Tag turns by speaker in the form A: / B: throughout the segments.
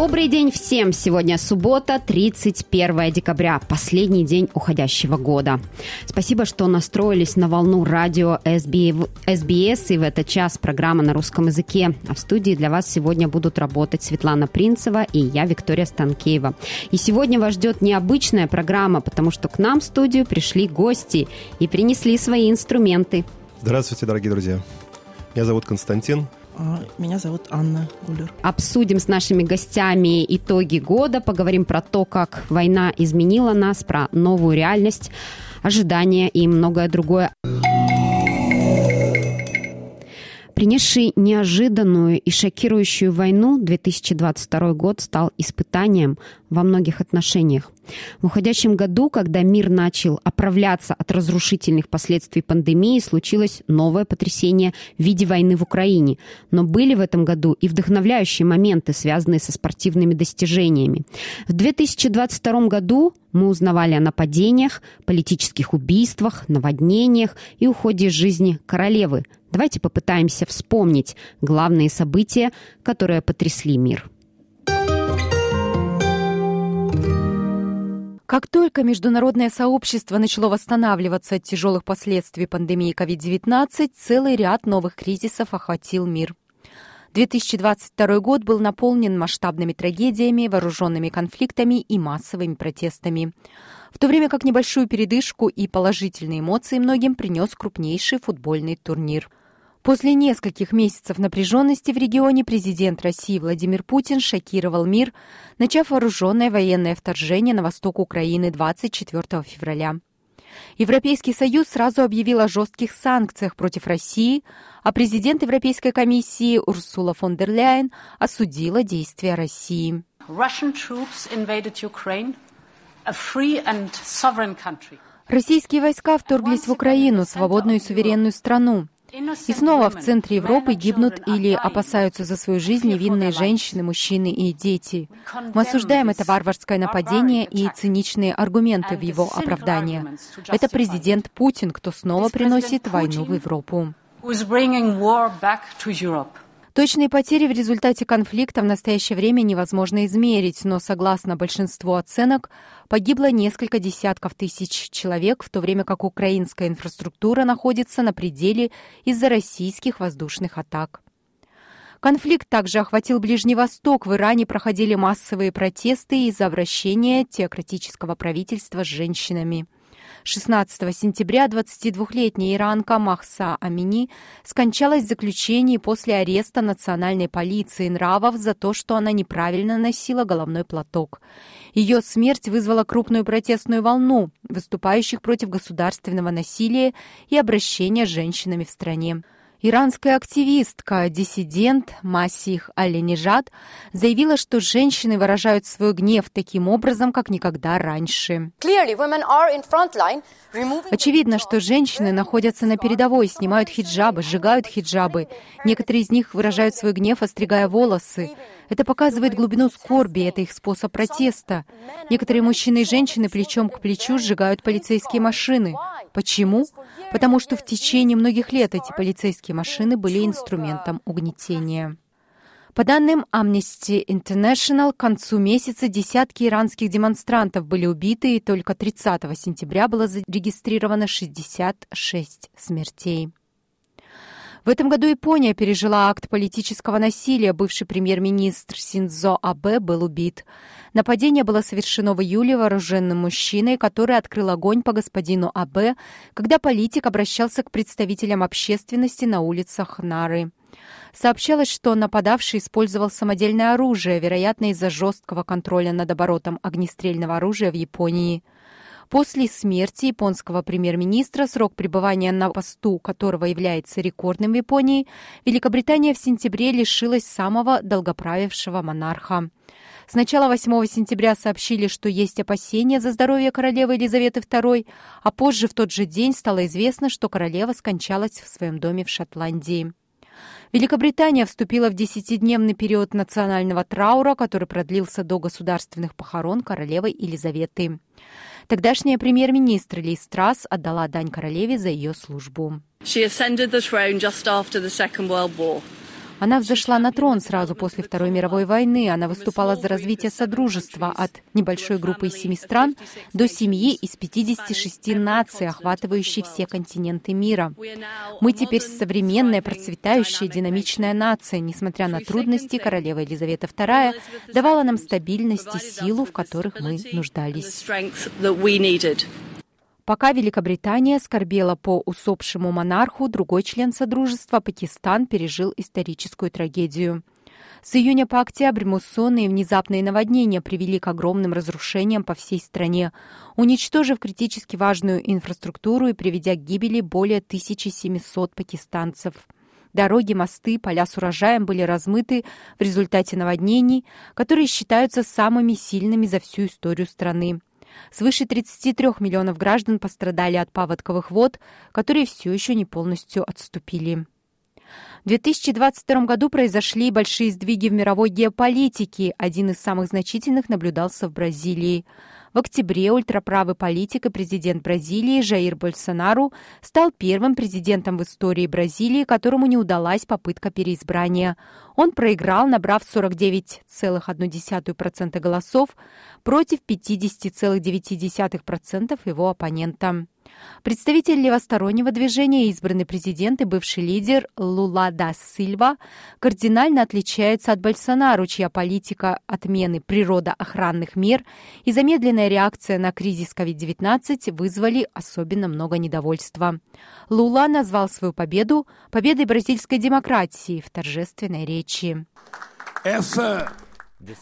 A: Добрый день всем! Сегодня суббота, 31 декабря, последний день уходящего года. Спасибо, что настроились на волну радио SBS, и в этот час программа на русском языке. А в студии для вас сегодня будут работать Светлана Принцева и я, Виктория Станкеева. И сегодня вас ждет необычная программа, потому что к нам в студию пришли гости и принесли свои инструменты.
B: Здравствуйте, дорогие друзья. Меня зовут Константин,
C: меня зовут Анна Гулер.
A: Обсудим с нашими гостями итоги года, поговорим про то, как война изменила нас, про новую реальность, ожидания и многое другое. Принесший неожиданную и шокирующую войну 2022 год стал испытанием во многих отношениях. В уходящем году, когда мир начал оправляться от разрушительных последствий пандемии, случилось новое потрясение в виде войны в Украине. Но были в этом году и вдохновляющие моменты, связанные со спортивными достижениями. В 2022 году мы узнавали о нападениях, политических убийствах, наводнениях и уходе из жизни королевы. Давайте попытаемся вспомнить главные события, которые потрясли мир.
D: Как только международное сообщество начало восстанавливаться от тяжелых последствий пандемии COVID-19, целый ряд новых кризисов охватил мир. 2022 год был наполнен масштабными трагедиями, вооруженными конфликтами и массовыми протестами. В то время как небольшую передышку и положительные эмоции многим принес крупнейший футбольный турнир – После нескольких месяцев напряженности в регионе президент России Владимир Путин шокировал мир, начав вооруженное военное вторжение на восток Украины 24 февраля. Европейский Союз сразу объявил о жестких санкциях против России, а президент Европейской комиссии Урсула фон дер Ляйен осудила действия России. Российские войска вторглись в Украину, свободную и суверенную страну. И снова в центре Европы гибнут или опасаются за свою жизнь невинные женщины, мужчины и дети. Мы осуждаем это варварское нападение и циничные аргументы в его оправдание. Это президент Путин, кто снова приносит войну в Европу. Точные потери в результате конфликта в настоящее время невозможно измерить, но, согласно большинству оценок, погибло несколько десятков тысяч человек, в то время как украинская инфраструктура находится на пределе из-за российских воздушных атак. Конфликт также охватил Ближний Восток. В Иране проходили массовые протесты из-за обращения теократического правительства с женщинами. 16 сентября 22-летняя иранка Махса Амини скончалась в заключении после ареста национальной полиции нравов за то, что она неправильно носила головной платок. Ее смерть вызвала крупную протестную волну выступающих против государственного насилия и обращения с женщинами в стране. Иранская активистка, диссидент Масих Аленижад заявила, что женщины выражают свой гнев таким образом, как никогда раньше. Очевидно, что женщины находятся на передовой, снимают хиджабы, сжигают хиджабы. Некоторые из них выражают свой гнев, остригая волосы. Это показывает глубину скорби, это их способ протеста. Некоторые мужчины и женщины плечом к плечу сжигают полицейские машины. Почему? Потому что в течение многих лет эти полицейские машины были инструментом угнетения. По данным Amnesty International, к концу месяца десятки иранских демонстрантов были убиты, и только 30 сентября было зарегистрировано 66 смертей. В этом году Япония пережила акт политического насилия. Бывший премьер-министр Синдзо Абе был убит. Нападение было совершено в июле вооруженным мужчиной, который открыл огонь по господину Абе, когда политик обращался к представителям общественности на улицах Нары. Сообщалось, что нападавший использовал самодельное оружие, вероятно, из-за жесткого контроля над оборотом огнестрельного оружия в Японии. После смерти японского премьер-министра, срок пребывания на посту которого является рекордным в Японии, Великобритания в сентябре лишилась самого долгоправившего монарха. С начала 8 сентября сообщили, что есть опасения за здоровье королевы Елизаветы II, а позже в тот же день стало известно, что королева скончалась в своем доме в Шотландии. Великобритания вступила в десятидневный период национального траура, который продлился до государственных похорон королевы Елизаветы. Тогдашняя премьер-министр Ли Страс отдала дань королеве за ее службу. She ascended the throne just after the Second World War. Она взошла на трон сразу после Второй мировой войны. Она выступала за развитие Содружества от небольшой группы из семи стран до семьи из 56 наций, охватывающей все континенты мира. Мы теперь современная, процветающая, динамичная нация. Несмотря на трудности, королева Елизавета II давала нам стабильность и силу, в которых мы нуждались. Пока Великобритания скорбела по усопшему монарху, другой член Содружества, Пакистан, пережил историческую трагедию. С июня по октябрь муссоны и внезапные наводнения привели к огромным разрушениям по всей стране, уничтожив критически важную инфраструктуру и приведя к гибели более 1700 пакистанцев. Дороги, мосты, поля с урожаем были размыты в результате наводнений, которые считаются самыми сильными за всю историю страны. Свыше 33 миллионов граждан пострадали от паводковых вод, которые все еще не полностью отступили. В 2022 году произошли большие сдвиги в мировой геополитике. Один из самых значительных наблюдался в Бразилии. В октябре ультраправый политик и президент Бразилии Жаир Больсонару стал первым президентом в истории Бразилии, которому не удалась попытка переизбрания. Он проиграл, набрав 49,1% голосов против 50,9% его оппонента. Представитель левостороннего движения, избранный президент и бывший лидер Лула да Сильва, кардинально отличается от Больсонару, чья политика отмены природоохранных мер и замедленная реакция на кризис COVID-19 вызвали особенно много недовольства. Лула назвал свою победу победой бразильской демократии в торжественной речи.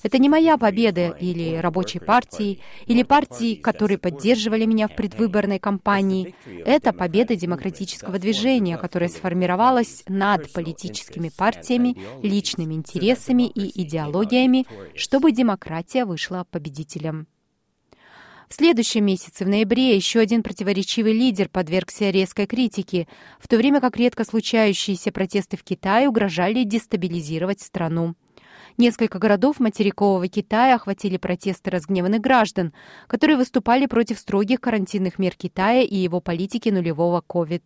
D: Это не моя победа или рабочей партии, или партии, которые поддерживали меня в предвыборной кампании. Это победа демократического движения, которое сформировалось над политическими партиями, личными интересами и идеологиями, чтобы демократия вышла победителем. В следующем месяце, в ноябре, еще один противоречивый лидер подвергся резкой критике, в то время как редко случающиеся протесты в Китае угрожали дестабилизировать страну. Несколько городов материкового Китая охватили протесты разгневанных граждан, которые выступали против строгих карантинных мер Китая и его политики нулевого COVID.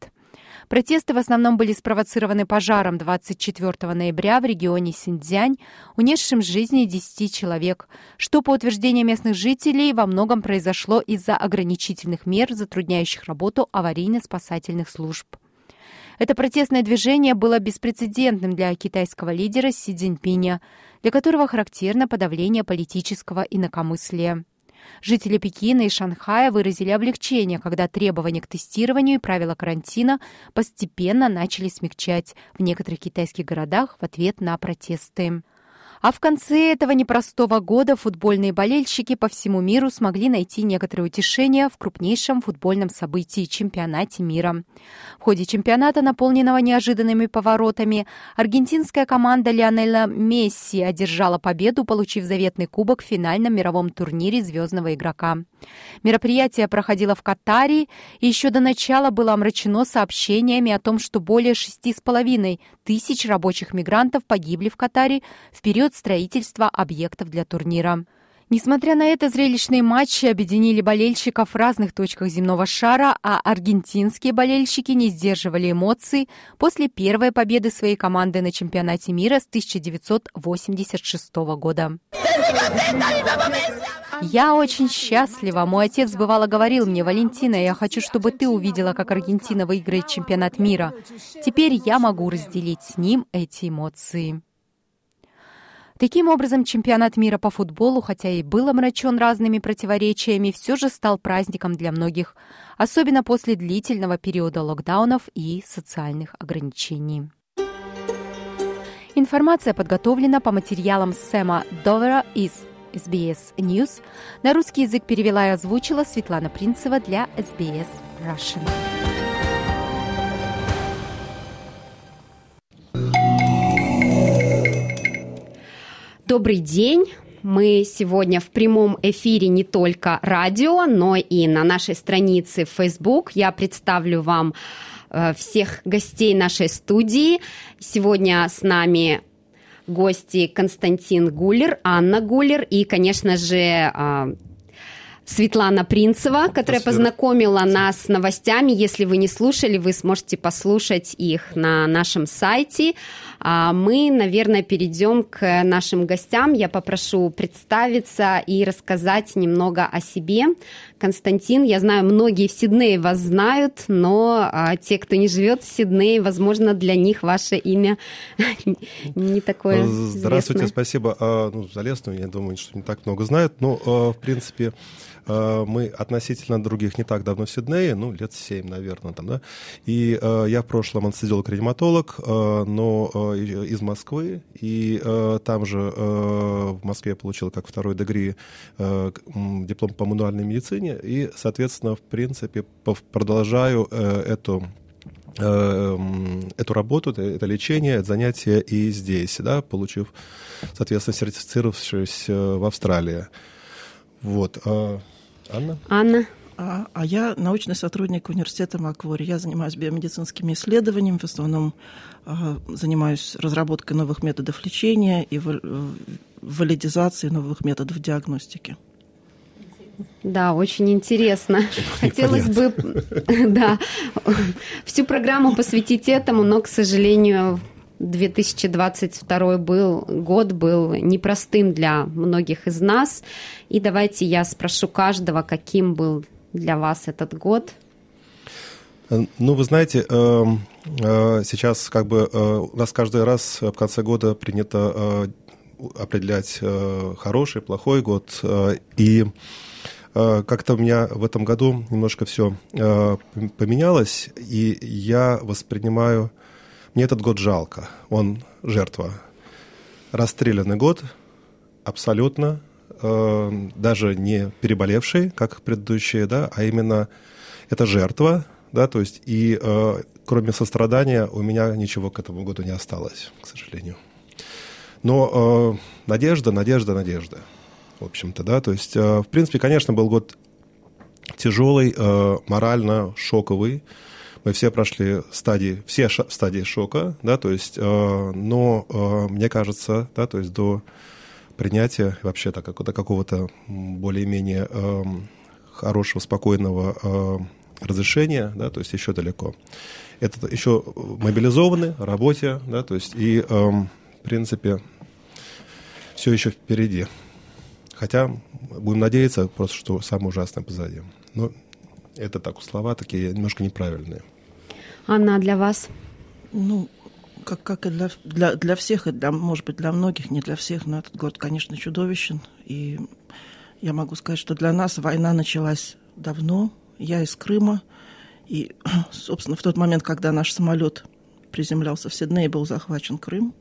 D: Протесты в основном были спровоцированы пожаром 24 ноября в регионе Синьцзянь, унесшим жизни 10 человек, что, по утверждению местных жителей, во многом произошло из-за ограничительных мер, затрудняющих работу аварийно-спасательных служб. Это протестное движение было беспрецедентным для китайского лидера Си Цзиньпиня, для которого характерно подавление политического инакомыслия. Жители Пекина и Шанхая выразили облегчение, когда требования к тестированию и правила карантина постепенно начали смягчать в некоторых китайских городах в ответ на протесты. А в конце этого непростого года футбольные болельщики по всему миру смогли найти некоторое утешение в крупнейшем футбольном событии – чемпионате мира. В ходе чемпионата, наполненного неожиданными поворотами, аргентинская команда Лионеля Месси одержала победу, получив заветный кубок в финальном мировом турнире «Звездного игрока». Мероприятие проходило в Катаре, и еще до начала было омрачено сообщениями о том, что более шести с половиной тысяч рабочих мигрантов погибли в Катаре в период строительства объектов для турнира. Несмотря на это, зрелищные матчи объединили болельщиков в разных точках земного шара, а аргентинские болельщики не сдерживали эмоций после первой победы своей команды на чемпионате мира с 1986 года. Я очень счастлива. Мой отец бывало говорил мне, Валентина, я хочу, чтобы ты увидела, как Аргентина выиграет чемпионат мира. Теперь я могу разделить с ним эти эмоции. Таким образом, чемпионат мира по футболу, хотя и был омрачен разными противоречиями, все же стал праздником для многих, особенно после длительного периода локдаунов и социальных ограничений. Информация подготовлена по материалам Сэма Довера из SBS News. На русский язык перевела и озвучила Светлана Принцева для SBS Russian.
A: Добрый день. Мы сегодня в прямом эфире не только радио, но и на нашей странице в Facebook. Я представлю вам э, всех гостей нашей студии. Сегодня с нами гости Константин Гулер, Анна Гулер и, конечно же, э, Светлана Принцева, которая познакомила нас с новостями. Если вы не слушали, вы сможете послушать их на нашем сайте. А мы, наверное, перейдем к нашим гостям. Я попрошу представиться и рассказать немного о себе. Константин, я знаю, многие в Сиднее вас знают, но а, те, кто не живет в Сиднее, возможно, для них ваше имя не такое
B: Здравствуйте, спасибо а, ну, за лесную. Я думаю, что не так много знают. Но, а, в принципе, а, мы относительно других не так давно в Сиднее, ну, лет семь, наверное, там, да. И я в прошлом анестезиолог-реаниматолог, но из Москвы, и там же в Москве я получил как второй дегри диплом по мануальной медицине, и, соответственно, в принципе, продолжаю э, эту э, эту работу, это лечение, это занятие и здесь, да, получив, соответственно, сертифицировавшись э, в Австралии. Вот. А, Анна?
A: Анна?
C: А, а я научный сотрудник университета Маквори. Я занимаюсь биомедицинскими исследованиями, в основном а, занимаюсь разработкой новых методов лечения и валидизацией новых методов диагностики.
A: Да, очень интересно. Хотелось бы, да, всю программу посвятить этому, но, к сожалению, 2022 был, год был непростым для многих из нас. И давайте я спрошу каждого, каким был для вас этот год.
B: Ну, вы знаете, эм, э, сейчас как бы э, у нас каждый раз в конце года принято э, определять хороший, плохой год. И Э, как-то у меня в этом году немножко все э, поменялось, и я воспринимаю... Мне этот год жалко. Он жертва. Расстрелянный год, абсолютно, э, даже не переболевший, как предыдущие, да, а именно это жертва, да, то есть и кроме сострадания у меня ничего к этому году не осталось, к сожалению. Но надежда, надежда, надежда в общем-то, да, то есть, э, в принципе, конечно, был год тяжелый, э, морально шоковый, мы все прошли стадии, все стадии шока, да, то есть, э, но мне кажется, да, то есть до принятия вообще так, до какого-то более-менее хорошего, спокойного разрешения, да, то есть еще далеко. Это еще мобилизованы, работе, да, то есть и, в принципе, все еще впереди. Хотя будем надеяться просто, что самое ужасное позади. Но это так, слова такие немножко неправильные.
A: Анна, для вас?
C: Ну, как, как и для, для, для всех, и для, может быть, для многих, не для всех, но этот год, конечно, чудовищен. И я могу сказать, что для нас война началась давно. Я из Крыма. И, собственно, в тот момент, когда наш самолет приземлялся в Сиднее, был захвачен Крым.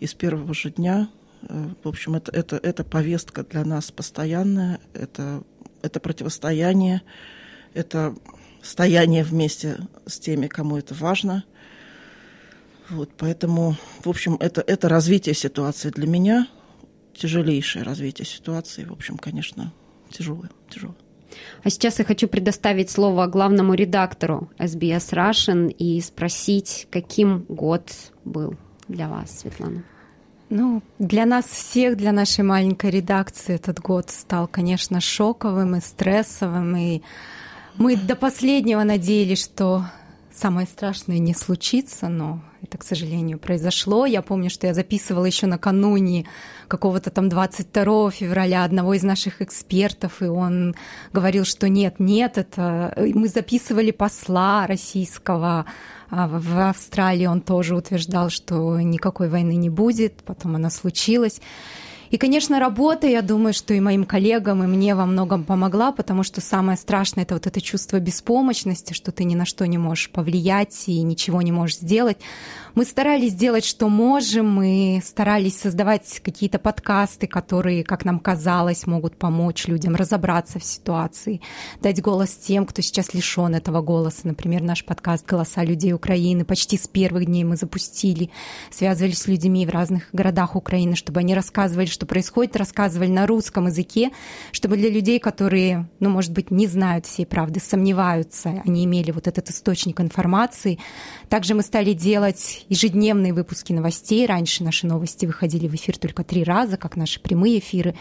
C: И с первого же дня Э, в общем, это, это, это повестка для нас постоянная, это, это противостояние, это стояние вместе с теми, кому это важно. Вот, поэтому, в общем, это, это развитие ситуации для меня, тяжелейшее развитие ситуации, в общем, конечно, тяжелое, тяжелое.
A: А сейчас я хочу предоставить слово главному редактору SBS Russian и спросить, каким год был для вас, Светлана?
D: Ну, для нас всех, для нашей маленькой редакции этот год стал, конечно, шоковым и стрессовым. И мы до последнего надеялись, что самое страшное не случится, но это, к сожалению, произошло. Я помню, что я записывала еще накануне какого-то там 22 февраля одного из наших экспертов, и он говорил, что нет, нет, это мы записывали посла российского а в Австралии он тоже утверждал, что никакой войны не будет, потом она случилась. И, конечно, работа, я думаю, что и моим коллегам, и мне во многом помогла, потому что самое страшное — это вот это чувство беспомощности, что ты ни на что не можешь повлиять и ничего не можешь сделать. Мы старались делать, что можем, мы старались создавать какие-то подкасты, которые, как нам казалось, могут помочь людям разобраться в ситуации, дать голос тем, кто сейчас лишен этого голоса. Например, наш подкаст «Голоса людей Украины» почти с первых дней мы запустили, связывались с людьми в разных городах Украины, чтобы они рассказывали, что происходит, рассказывали на русском языке, чтобы для людей, которые, ну, может быть, не знают всей правды, сомневаются, они имели вот этот источник информации. Также мы стали делать ежедневные выпуски новостей. Раньше наши новости выходили в эфир только три раза, как наши прямые эфиры.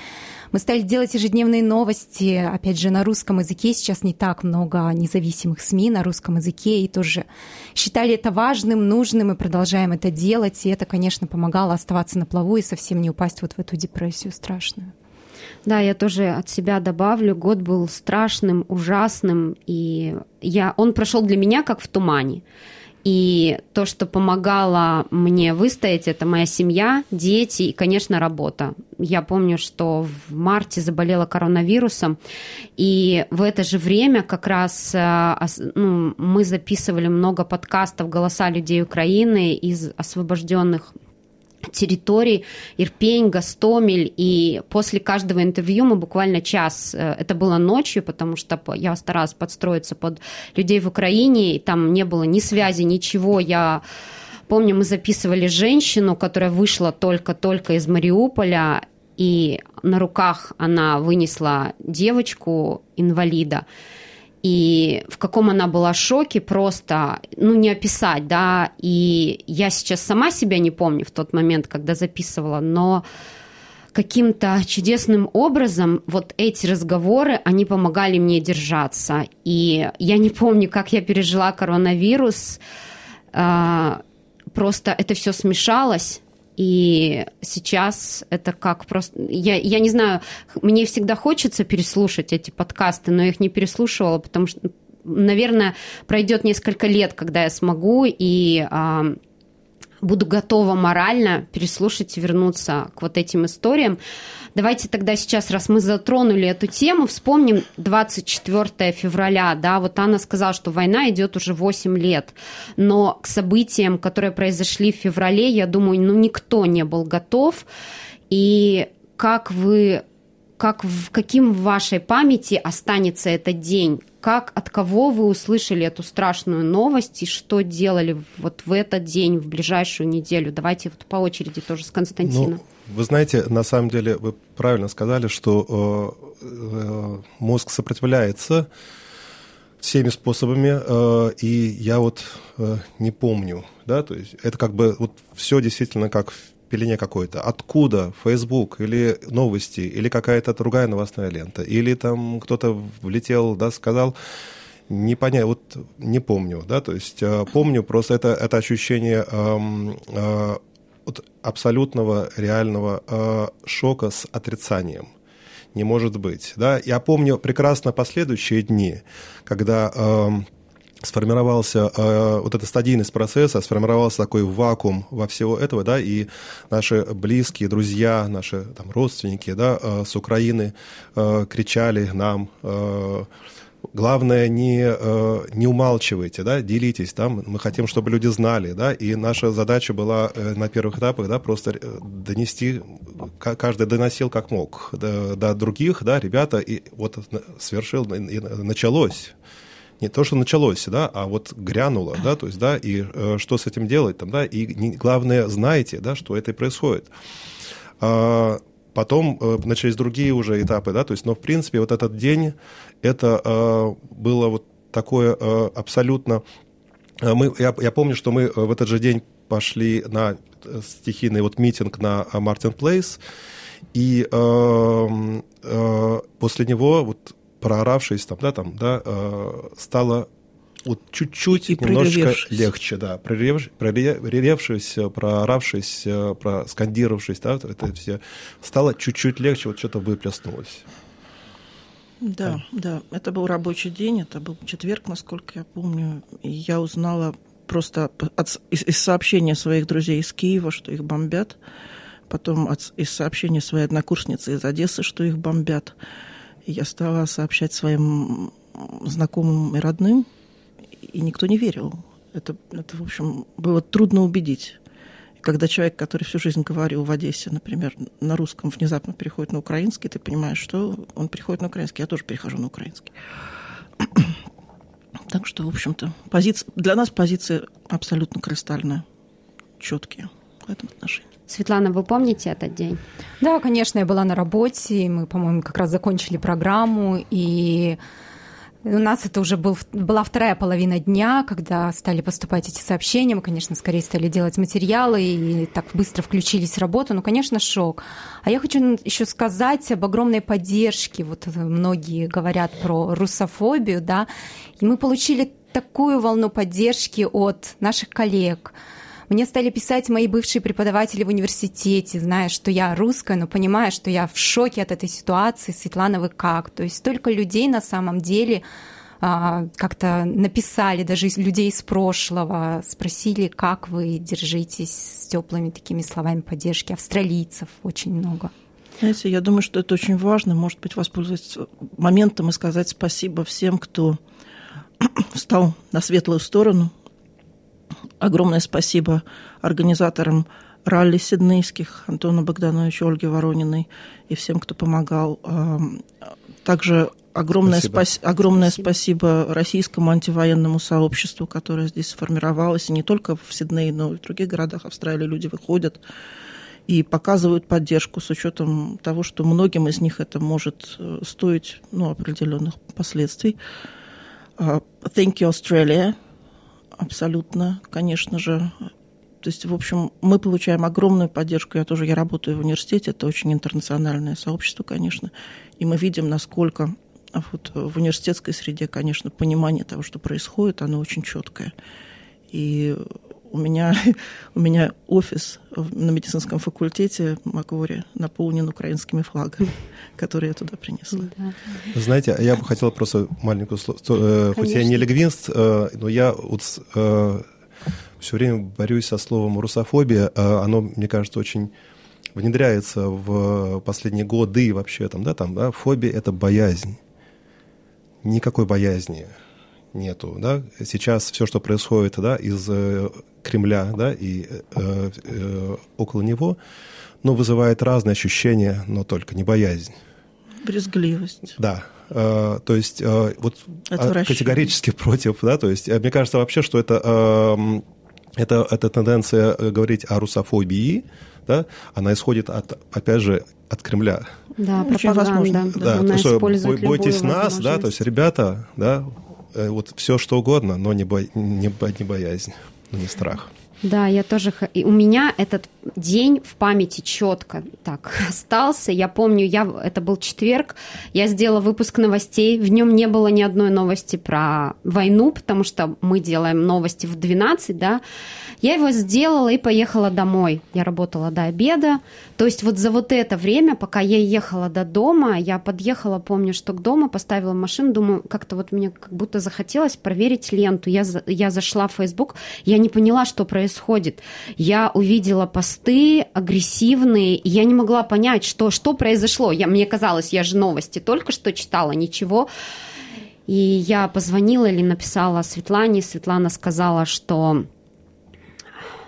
D: Мы стали делать ежедневные новости, опять же, на русском языке. Сейчас не так много независимых СМИ на русском языке, и тоже считали это важным, нужным, и продолжаем это делать. И это, конечно, помогало оставаться на плаву и совсем не упасть вот в эту депрессию страшную.
A: Да, я тоже от себя добавлю. Год был страшным, ужасным, и я, он прошел для меня как в тумане. И то, что помогало мне выстоять, это моя семья, дети и, конечно, работа. Я помню, что в марте заболела коронавирусом, и в это же время как раз э, ну, мы записывали много подкастов «Голоса людей Украины» из освобожденных территорий Ирпень, Гастомель, и после каждого интервью мы буквально час, э, это было ночью, потому что я старалась подстроиться под людей в Украине, и там не было ни связи, ничего, я помню, мы записывали женщину, которая вышла только-только из Мариуполя, и на руках она вынесла девочку инвалида, и в каком она была шоке, просто, ну, не описать, да, и я сейчас сама себя не помню в тот момент, когда записывала, но каким-то чудесным образом вот эти разговоры, они помогали мне держаться. И я не помню, как я пережила коронавирус, а, просто это все смешалось, и сейчас это как просто... Я, я не знаю, мне всегда хочется переслушать эти подкасты, но я их не переслушивала, потому что, наверное, пройдет несколько лет, когда я смогу, и а, буду готова морально переслушать и вернуться к вот этим историям. Давайте тогда сейчас, раз мы затронули эту тему, вспомним 24 февраля. Да, вот Анна сказала, что война идет уже 8 лет. Но к событиям, которые произошли в феврале, я думаю, ну никто не был готов. И как вы как в каким в вашей памяти останется этот день? Как, от кого вы услышали эту страшную новость и что делали вот в этот день, в ближайшую неделю? Давайте вот по очереди тоже с Константином.
B: Ну, вы знаете, на самом деле вы правильно сказали, что э, э, мозг сопротивляется всеми способами, э, и я вот э, не помню, да, то есть это как бы вот все действительно как в пелене какой-то. Откуда? Facebook или новости, или какая-то другая новостная лента, или там кто-то влетел, да, сказал, не понять, вот не помню, да, то есть э, помню просто это, это ощущение э, э, вот абсолютного реального э, шока с отрицанием. Не может быть, да. Я помню прекрасно последующие дни, когда э, сформировался э, вот этот стадийность процесса, сформировался такой вакуум во всего этого, да, и наши близкие, друзья, наши там родственники, да, э, с Украины э, кричали нам, э, главное не, э, не умалчивайте, да, делитесь, да, мы хотим, чтобы люди знали, да, и наша задача была э, на первых этапах, да, просто э, донести, каждый доносил как мог до, до других, да, ребята, и вот свершил, и началось. Не то, что началось, да, а вот грянуло, да, то есть, да, и что с этим делать, там, да, и главное, знаете, да, что это и происходит. А, потом э, начались другие уже этапы, да, то есть, но, в принципе, вот этот день, это э, было вот такое э, абсолютно... Э, мы, я, я помню, что мы в этот же день пошли на стихийный вот митинг на Мартин Плейс, и э, э, после него вот прооравшись там, да, там, да, э, стало вот чуть-чуть и немножко легче, да, прорев, проревевшись, прооравшись, проскандировавшись, да, это все стало чуть-чуть легче, вот что-то выплеснулось.
C: Да, да, это был рабочий день, это был четверг, насколько я помню, и я узнала просто от, из, из сообщения своих друзей из Киева, что их бомбят, потом от, из сообщения своей однокурсницы из Одессы, что их бомбят. И я стала сообщать своим знакомым и родным, и никто не верил. Это, это, в общем, было трудно убедить. Когда человек, который всю жизнь говорил в Одессе, например, на русском, внезапно переходит на украинский, ты понимаешь, что он переходит на украинский. Я тоже перехожу на украинский. Так что, в общем-то, позиция, для нас позиция абсолютно кристальная, четкие в этом отношении.
A: Светлана, вы помните этот день?
D: Да, конечно, я была на работе, мы, по-моему, как раз закончили программу, и у нас это уже был, была вторая половина дня, когда стали поступать эти сообщения. Мы, конечно, скорее стали делать материалы и так быстро включились в работу. Ну, конечно, шок. А я хочу еще сказать об огромной поддержке. Вот многие говорят про русофобию, да. И мы получили такую волну поддержки от наших коллег, мне стали писать мои бывшие преподаватели в университете, зная, что я русская, но понимая, что я в шоке от этой ситуации. Светлана, вы как? То есть столько людей на самом деле а, как-то написали, даже людей из прошлого, спросили, как вы держитесь с теплыми такими словами поддержки. Австралийцев очень много.
C: Знаете, я думаю, что это очень важно, может быть, воспользоваться моментом и сказать спасибо всем, кто встал на светлую сторону, Огромное спасибо организаторам ралли сиднейских, Антону Богдановичу, Ольге Ворониной и всем, кто помогал. Также огромное, спасибо. Спас... огромное спасибо. спасибо российскому антивоенному сообществу, которое здесь сформировалось, и не только в Сиднее, но и в других городах Австралии люди выходят и показывают поддержку с учетом того, что многим из них это может э, стоить ну, определенных последствий. Uh, thank you, Australia абсолютно, конечно же. То есть, в общем, мы получаем огромную поддержку. Я тоже я работаю в университете, это очень интернациональное сообщество, конечно. И мы видим, насколько вот в университетской среде, конечно, понимание того, что происходит, оно очень четкое. И у меня, у меня офис на медицинском факультете Маквори наполнен украинскими флагами, которые я туда принесла. Да.
B: Знаете, я бы хотела просто маленькую... Конечно. Хоть я не лингвист, э, но я вот э, все время борюсь со словом русофобия. Э, оно, мне кажется, очень внедряется в последние годы вообще. Там, да, там, да, фобия – это боязнь. Никакой боязни нету, да. Сейчас все, что происходит, да, из э, Кремля, да, и э, э, около него, ну, вызывает разные ощущения, но только не боязнь.
C: Брезгливость.
B: Да. Э, то есть э, вот а, категорически против, да, то есть э, мне кажется вообще, что это, э, это, эта тенденция говорить о русофобии, да, она исходит от, опять же, от Кремля.
A: Да, Очень пропаганда.
B: Да, да то, что бойтесь нас, да, то есть ребята, да, вот все что угодно, но не, бо... не, не боязнь, не страх.
A: Да, я тоже... И у меня этот день в памяти четко так остался. Я помню, я... это был четверг, я сделала выпуск новостей, в нем не было ни одной новости про войну, потому что мы делаем новости в 12, да, я его сделала и поехала домой. Я работала до обеда. То есть вот за вот это время, пока я ехала до дома, я подъехала, помню, что к дому, поставила машину, думаю, как-то вот мне как будто захотелось проверить ленту. Я, я зашла в Facebook, я не поняла, что происходит. Я увидела посты агрессивные, и я не могла понять, что, что произошло. Я, мне казалось, я же новости только что читала, ничего. И я позвонила или написала Светлане, Светлана сказала, что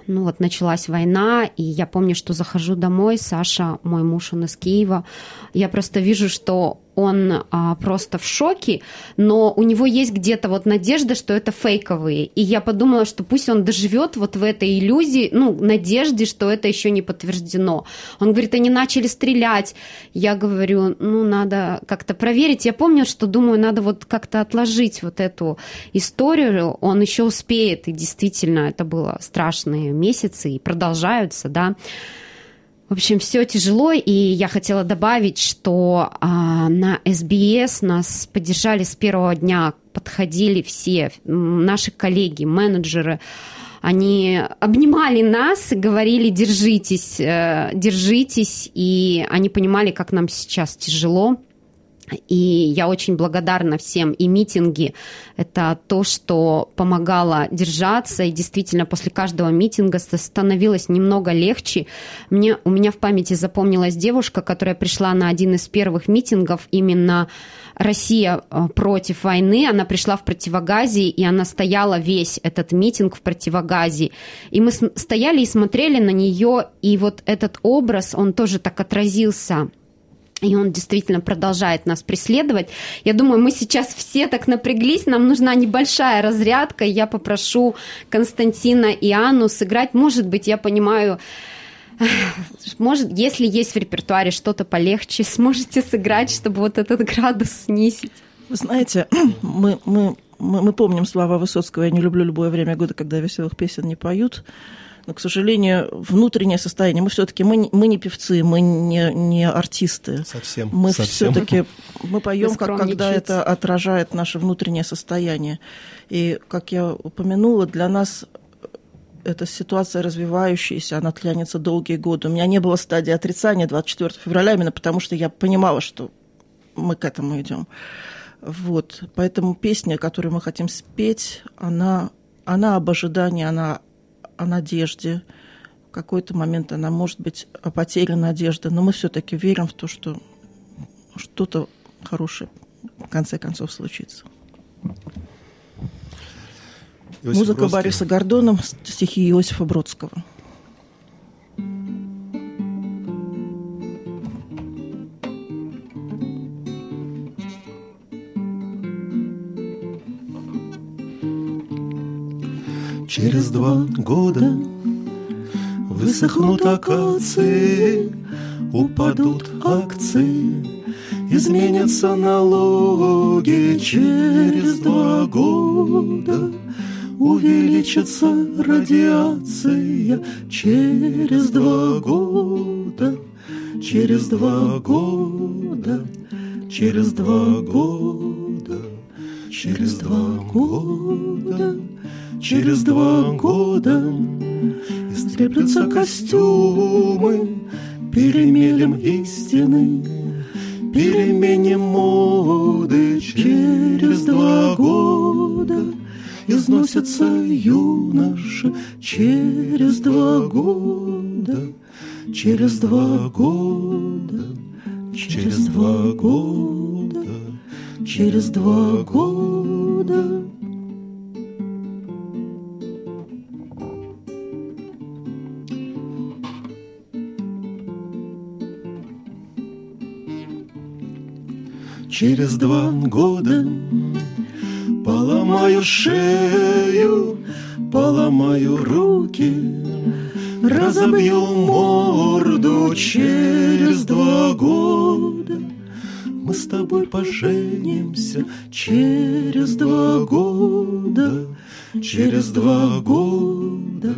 A: ну вот началась война, и я помню, что захожу домой, Саша, мой муж, он из Киева, я просто вижу, что он а, просто в шоке, но у него есть где-то вот надежда, что это фейковые. И я подумала, что пусть он доживет вот в этой иллюзии, ну, надежде, что это еще не подтверждено. Он говорит, они начали стрелять. Я говорю, ну, надо как-то проверить. Я помню, что думаю, надо вот как-то отложить вот эту историю. Он еще успеет, и действительно, это было страшные месяцы, и продолжаются, да. В общем, все тяжело, и я хотела добавить, что а, на СБС нас поддержали с первого дня, подходили все наши коллеги, менеджеры, они обнимали нас и говорили, держитесь, э, держитесь, и они понимали, как нам сейчас тяжело. И я очень благодарна всем. И митинги – это то, что помогало держаться. И действительно, после каждого митинга становилось немного легче. Мне, у меня в памяти запомнилась девушка, которая пришла на один из первых митингов именно Россия э, против войны, она пришла в противогазе, и она стояла весь этот митинг в противогазе. И мы стояли и смотрели на нее, и вот этот образ, он тоже так отразился и он действительно продолжает нас преследовать. Я думаю, мы сейчас все так напряглись, нам нужна небольшая разрядка. Я попрошу Константина и Анну сыграть. Может быть, я понимаю, Может, если есть в репертуаре что-то полегче, сможете сыграть, чтобы вот этот градус снизить?
C: Вы знаете, мы, мы, мы, мы помним слова Высоцкого «Я не люблю любое время года, когда веселых песен не поют». Но, к сожалению, внутреннее состояние. Мы все-таки мы, мы не певцы, мы не, не артисты.
B: Совсем.
C: Мы все-таки мы поем, как, когда это отражает наше внутреннее состояние. И, как я упомянула, для нас эта ситуация развивающаяся, она тянется долгие годы. У меня не было стадии отрицания 24 февраля, именно потому что я понимала, что мы к этому идем. Вот. Поэтому песня, которую мы хотим спеть, она, она об ожидании, она о надежде. В какой-то момент она может быть о потере надежды, но мы все-таки верим в то, что что-то хорошее в конце концов случится. Иосиф Музыка Бродский. Бориса Гордона, стихи Иосифа Бродского.
E: Через два года высохнут акации, упадут акции, изменятся налоги. Через два года увеличится радиация. Через два года, через два года, через два года, через два года, через два года истреплются костюмы перемелем истины, перемене моды через два года износятся юноши через два года, через два года, через два года, через два года. Через два года Поломаю шею, поломаю руки, Разобью морду через два года. Мы с тобой поженимся через два года, через два года,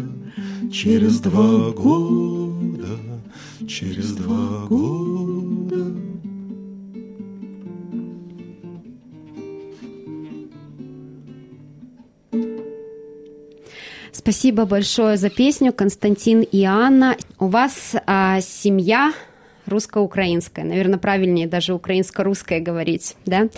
E: через два года, через два года.
A: Спасибо большое за песню, Константин и Анна. У вас а, семья русско-украинская, наверное, правильнее даже украинско-русская говорить, да?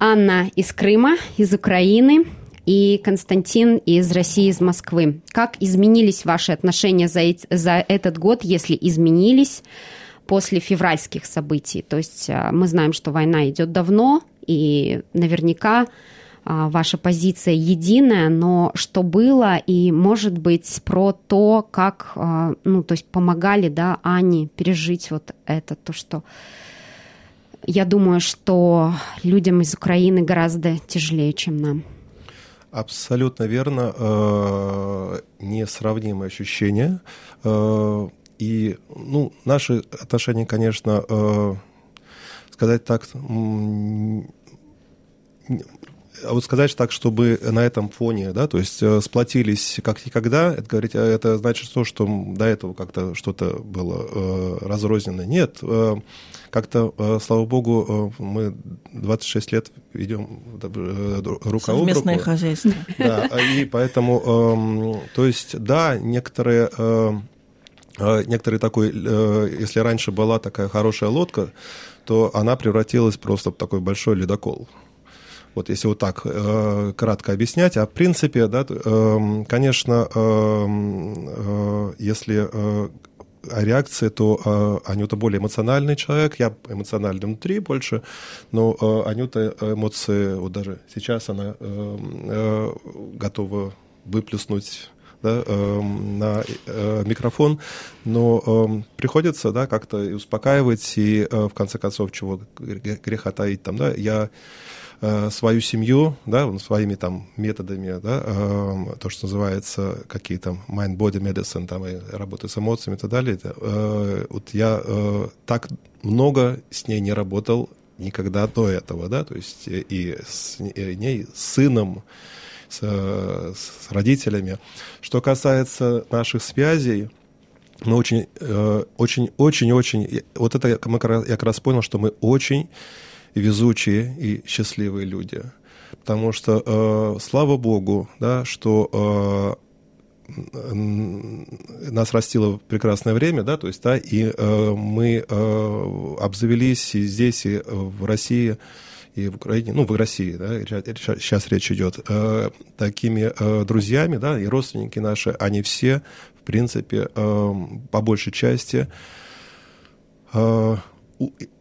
A: Анна из Крыма, из Украины, и Константин из России, из Москвы. Как изменились ваши отношения за, за этот год, если изменились после февральских событий? То есть а, мы знаем, что война идет давно, и наверняка ваша позиция единая, но что было и, может быть, про то, как, а, ну, то есть помогали, да, Ане пережить вот это, то, что я думаю, что людям из Украины гораздо тяжелее, чем нам.
B: Абсолютно верно. Э, несравнимые ощущения. Э, и, ну, наши отношения, конечно, э, сказать так, а вот сказать так, чтобы на этом фоне, да, то есть э, сплотились как никогда, это, говорить, а это значит то, что до этого как-то что-то было э, разрознено. Нет, э, как-то, э, слава богу, э, мы 26 лет идем э, рука об руку.
C: Хозяйство.
B: Да, и поэтому, э, то есть, да, некоторые... Э, э некоторые такой, э, если раньше была такая хорошая лодка, то она превратилась просто в такой большой ледокол. Вот если вот так э, кратко объяснять. А в принципе, да, э, конечно, э, э, если э, о реакции, то э, Анюта более эмоциональный человек, я эмоциональный внутри больше, но э, Анюта эмоции, вот даже сейчас она э, э, готова выплеснуть да, э, на э, микрофон, но э, приходится да, как-то успокаивать, и э, в конце концов, чего греха таить там, да, я э, свою семью, да, своими там методами, да, э, то, что называется какие там mind-body medicine, там, и работы с эмоциями и так далее, э, вот я э, так много с ней не работал никогда до этого, да, то есть и с ней, с сыном, с, с родителями. Что касается наших связей, мы очень, э, очень, очень, очень, вот это я как раз понял, что мы очень везучие и счастливые люди. Потому что, э, слава Богу, да, что э, нас растило прекрасное время, да, то есть, да, и э, мы э, обзавелись и здесь, и в России, и в Украине, ну, в России, да, сейчас речь идет, э, такими э, друзьями, да, и родственники наши, они все, в принципе, э, по большей части э,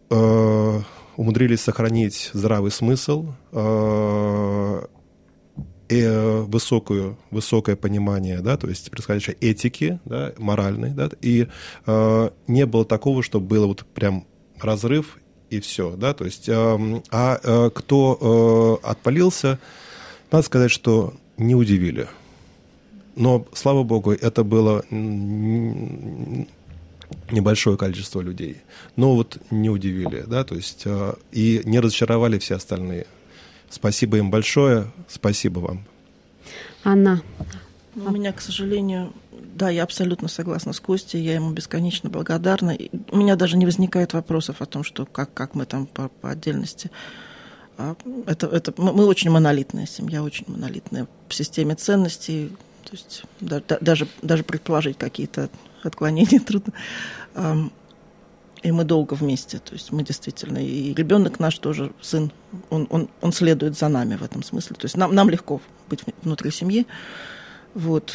B: э, умудрились сохранить здравый смысл, э, и высокую, высокое понимание, да, то есть происходящей этики, да, моральной, да, и э, не было такого, чтобы было вот прям разрыв и все, да, то есть, э, а э, кто э, отпалился, надо сказать, что не удивили. Но, слава богу, это было небольшое количество людей. Но вот не удивили, да, то есть э, и не разочаровали все остальные. Спасибо им большое, спасибо вам.
A: Анна.
C: У меня, к сожалению, да, я абсолютно согласна с Костей, я ему бесконечно благодарна. И у меня даже не возникает вопросов о том, что как, как мы там по, по отдельности. А это, это, мы очень монолитная семья, очень монолитная в системе ценностей. То есть да, да, даже, даже предположить какие-то отклонения трудно. И мы долго вместе. То есть мы действительно... И ребенок наш тоже, сын, он, он, он следует за нами в этом смысле. То есть нам, нам легко быть внутри семьи. Вот.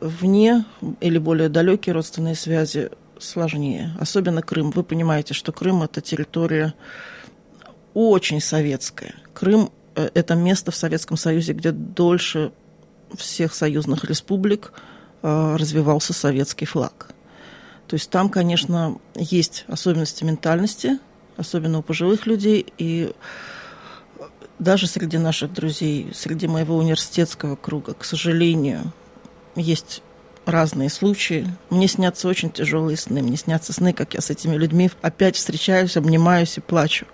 C: Вне или более далекие родственные связи сложнее. Особенно Крым. Вы понимаете, что Крым – это территория очень советская. Крым э, – это место в Советском Союзе, где дольше всех союзных республик развивался советский флаг. То есть там, конечно, есть особенности ментальности, особенно у пожилых людей, и даже среди наших друзей, среди моего университетского круга, к сожалению, есть разные случаи. Мне снятся очень тяжелые сны. Мне снятся сны, как я с этими людьми опять встречаюсь, обнимаюсь и плачу.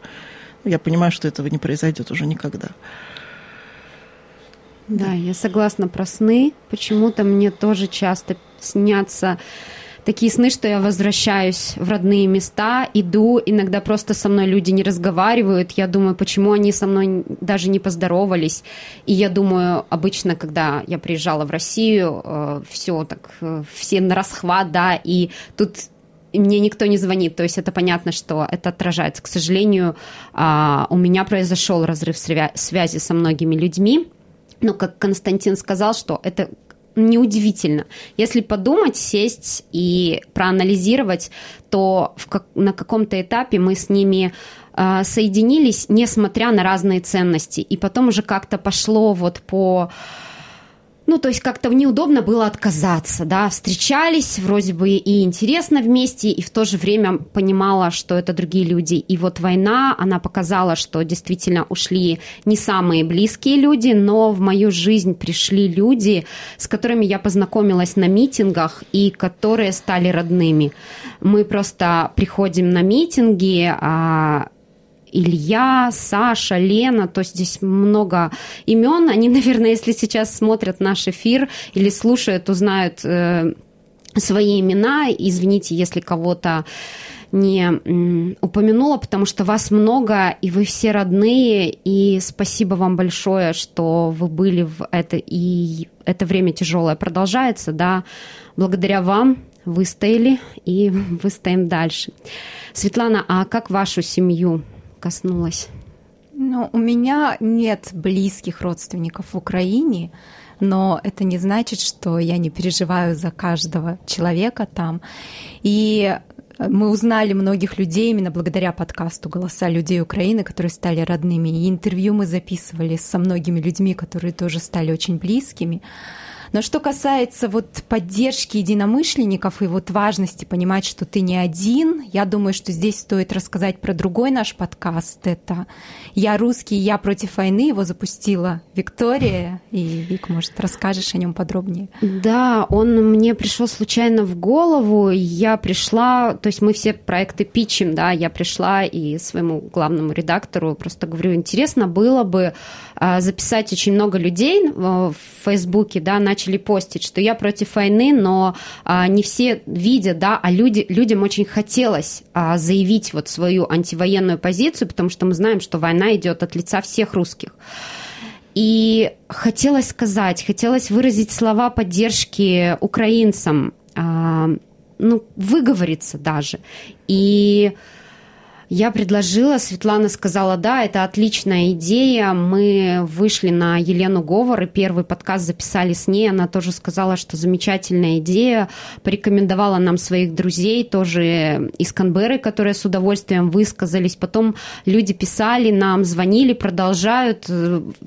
C: Я понимаю, что этого не произойдет уже никогда.
A: Да, я согласна про сны. Почему-то мне тоже часто снятся такие сны, что я возвращаюсь в родные места, иду, иногда просто со мной люди не разговаривают, я думаю, почему они со мной даже не поздоровались, и я думаю, обычно, когда я приезжала в Россию, э, все так, э, все на расхват, да, и тут мне никто не звонит, то есть это понятно, что это отражается. К сожалению, а, у меня произошел разрыв связи со многими людьми, но как Константин сказал, что это неудивительно. Если подумать, сесть и проанализировать, то в как, на каком-то этапе мы с ними э, соединились, несмотря на разные ценности. И потом уже как-то пошло вот по ну, то есть как-то неудобно было отказаться, да, встречались, вроде бы и интересно вместе, и в то же время понимала, что это другие люди. И вот война, она показала, что действительно ушли не самые близкие люди, но в мою жизнь пришли люди, с которыми я познакомилась на митингах и которые стали родными. Мы просто приходим на митинги, а Илья, Саша, Лена, то здесь много имен. Они, наверное, если сейчас смотрят наш эфир или слушают, узнают э, свои имена. Извините, если кого-то не упомянула, потому что вас много, и вы все родные, и спасибо вам большое, что вы были в это, и это время тяжелое продолжается, да, благодаря вам выстояли, и выстоим дальше. Светлана, а как вашу семью коснулась?
D: Ну, у меня нет близких родственников в Украине, но это не значит, что я не переживаю за каждого человека там. И мы узнали многих людей именно благодаря подкасту «Голоса людей Украины», которые стали родными. И интервью мы записывали со многими людьми, которые тоже стали очень близкими. Но что касается вот поддержки единомышленников и вот важности понимать, что ты не один, я думаю, что здесь стоит рассказать про другой наш подкаст. Это «Я русский, я против войны». Его запустила Виктория. И, Вик, может, расскажешь о нем подробнее?
A: Да, он мне пришел случайно в голову. Я пришла, то есть мы все проекты пичем, да, я пришла и своему главному редактору просто говорю, интересно было бы а, записать очень много людей в Фейсбуке, да, начали постить, что я против войны, но а, не все видят, да, а люди, людям очень хотелось а, заявить вот свою антивоенную позицию, потому что мы знаем, что война идет от лица всех русских. И хотелось сказать, хотелось выразить слова поддержки украинцам, ну, выговориться даже. И я предложила, Светлана сказала, да, это отличная идея. Мы вышли на Елену Говор и первый подкаст записали с ней. Она тоже сказала, что замечательная идея. Порекомендовала нам своих друзей, тоже из Канберы, которые с удовольствием высказались. Потом люди писали нам, звонили, продолжают.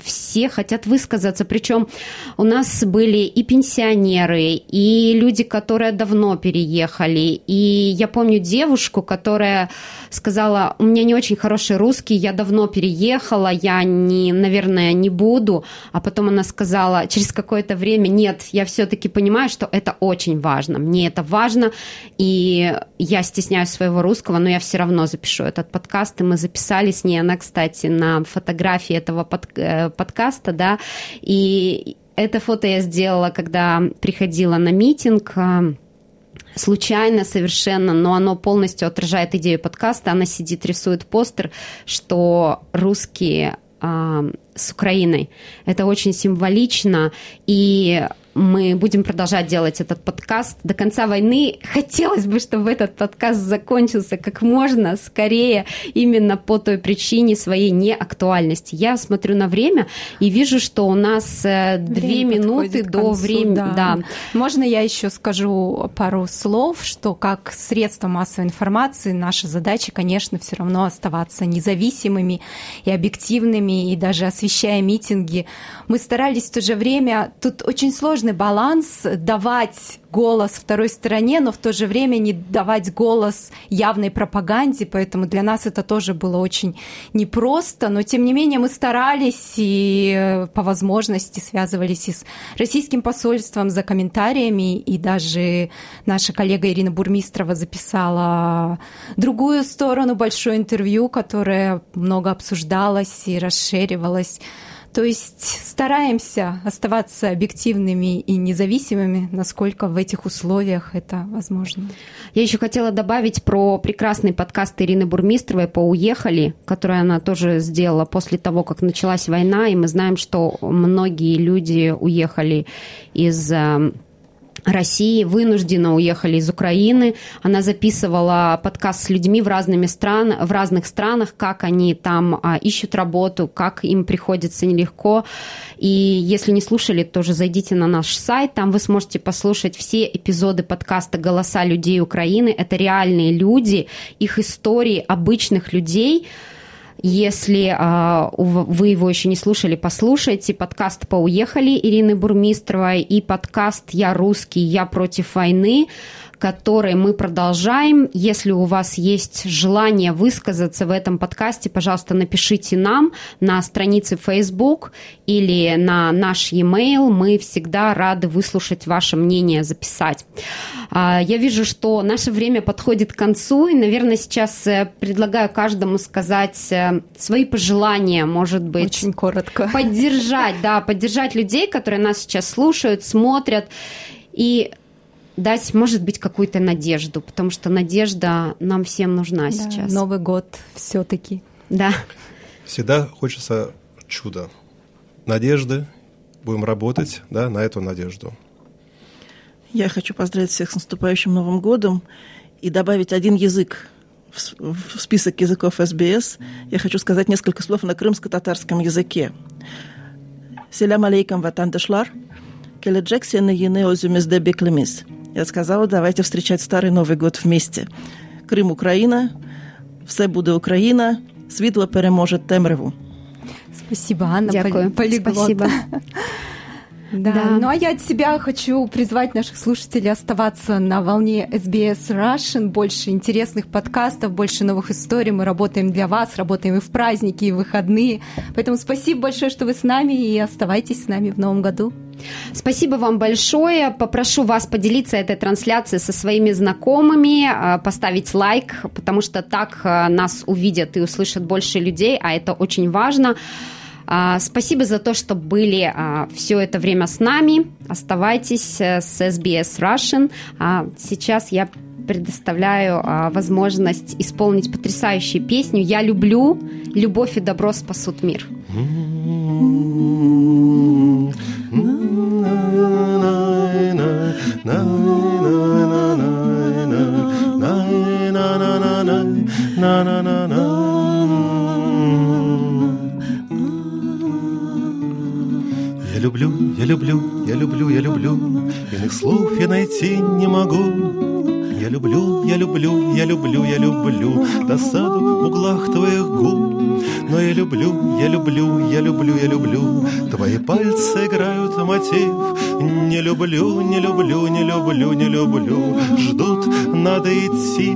A: Все хотят высказаться. Причем у нас были и пенсионеры, и люди, которые давно переехали. И я помню девушку, которая сказала, у меня не очень хороший русский, я давно переехала, я, не, наверное, не буду. А потом она сказала через какое-то время, нет, я все-таки понимаю, что это очень важно. Мне это важно, и я стесняюсь своего русского, но я все равно запишу этот подкаст. И мы записали с ней, она, кстати, на фотографии этого под, э, подкаста, да, и это фото я сделала, когда приходила на митинг случайно совершенно, но оно полностью отражает идею подкаста. Она сидит, рисует постер, что русские э, с Украиной. Это очень символично, и мы будем продолжать делать этот подкаст до конца войны. Хотелось бы, чтобы этот подкаст закончился как можно скорее именно по той причине своей неактуальности. Я смотрю на время и вижу, что у нас э, две минуты до времени.
D: Да. да. Можно я еще скажу пару слов, что как средство массовой информации наша задача, конечно, все равно оставаться независимыми и объективными, и даже освещая митинги. Мы старались в то же время, тут очень сложно сложный баланс давать голос второй стороне, но в то же время не давать голос явной пропаганде, поэтому для нас это тоже было очень непросто, но тем не менее мы старались и э, по возможности связывались и с российским посольством за комментариями, и даже наша коллега Ирина Бурмистрова записала другую сторону, большое интервью, которое много обсуждалось и расширивалось то есть стараемся оставаться объективными и независимыми, насколько в этих условиях это возможно.
A: Я еще хотела добавить про прекрасный подкаст Ирины Бурмистровой по «Уехали», который она тоже сделала после того, как началась война, и мы знаем, что многие люди уехали из э, России вынужденно уехали из Украины. Она записывала подкаст с людьми в, разными стран, в разных странах, как они там а, ищут работу, как им приходится нелегко. И если не слушали, тоже зайдите на наш сайт, там вы сможете послушать все эпизоды подкаста «Голоса людей Украины». Это реальные люди, их истории обычных людей – если а, вы его еще не слушали, послушайте. Подкаст по «Уехали» Ирины Бурмистровой и подкаст «Я русский, я против войны» который мы продолжаем. Если у вас есть желание высказаться в этом подкасте, пожалуйста, напишите нам на странице Facebook или на наш e-mail. Мы всегда рады выслушать ваше мнение, записать. А, я вижу, что наше время подходит к концу, и, наверное, сейчас э, предлагаю каждому сказать э, свои пожелания, может быть.
D: Очень коротко.
A: Поддержать, да, поддержать людей, которые нас сейчас слушают, смотрят. И дать, может быть, какую-то надежду, потому что надежда нам всем нужна да, сейчас.
D: Новый год все-таки.
A: Да.
B: Всегда хочется чуда. Надежды. Будем работать да, на эту надежду.
C: Я хочу поздравить всех с наступающим Новым годом и добавить один язык в список языков СБС. Я хочу сказать несколько слов на крымско-татарском языке. Селям алейкам ватандашлар, келеджексия ене озюмезде беклемис. Я сказала, давайте встречать Старый Новый год вместе. Крым, Украина, все буде Україна, світло переможе темряву.
D: Спасибо, Анна,
A: Дякую.
D: полиглот.
A: Спасибо.
D: Да. да. Ну а я от себя хочу призвать наших слушателей оставаться на волне SBS Russian. Больше интересных подкастов, больше новых историй. Мы работаем для вас, работаем и в праздники, и в выходные. Поэтому спасибо большое, что вы с нами, и оставайтесь с нами в новом году.
A: Спасибо вам большое. Попрошу вас поделиться этой трансляцией со своими знакомыми, а, поставить лайк, потому что так а, нас увидят и услышат больше людей, а это очень важно. А, спасибо за то, что были все это время с нами. Оставайтесь э, с SBS Russian. Сейчас я предоставляю возможность исполнить потрясающую песню «Я люблю, любовь и добро спасут мир».
B: Я люблю, я люблю, я люблю, иных слов я найти не могу. Я люблю, я люблю, я люблю, я люблю Досаду в углах твоих губ. Но я люблю, я люблю, я люблю, я люблю. Твои пальцы играют мотив. Не люблю, не люблю, не люблю, не люблю. Ждут, надо идти.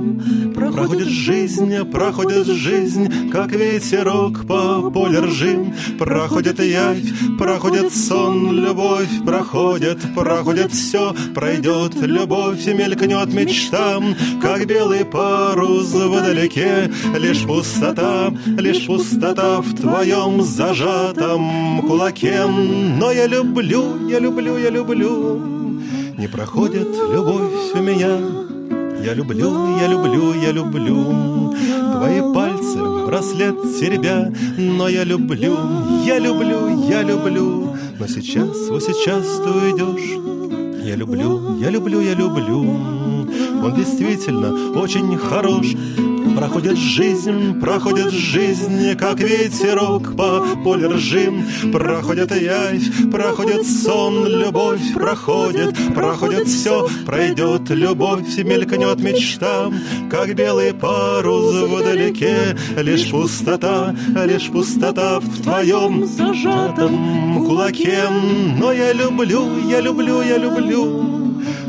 B: Проходит жизнь, проходит жизнь Как ветерок по полю ржим Проходит явь, проходит сон Любовь проходит, проходит все Пройдет любовь, мелькнет мечта там, как белый парус вдалеке, Лишь пустота, лишь пустота в твоем зажатом кулаке. Но я люблю, я люблю, я люблю, не проходит любовь у меня. Я люблю, я люблю, я люблю. Твои пальцы, браслет теребя Но я люблю, я люблю, я люблю. Но сейчас, вот сейчас ты уйдешь. Я люблю, я люблю, я люблю. Он действительно очень хорош. Проходит жизнь, проходит жизнь, как ветерок по полю ржим. Проходит явь, проходит сон, любовь проходит, проходит все, пройдет любовь, мелькнет мечта, как белый парус вдалеке. Лишь пустота, лишь пустота в твоем зажатом кулаке. Но я люблю, я люблю, я люблю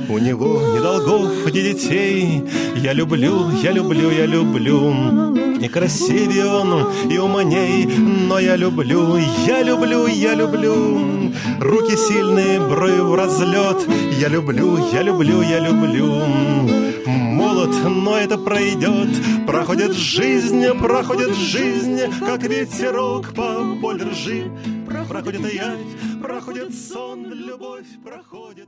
B: у него ни долгов, ни детей. Я люблю, я люблю, я люблю. И красивее он, и умней, но я люблю, я люблю, я люблю. Руки сильные, брови в разлет. Я люблю, я люблю, я люблю. Молод, но это пройдет. Проходит жизнь, проходит жизнь, как ветерок по полю ржи. Проходит явь, проходит сон, любовь проходит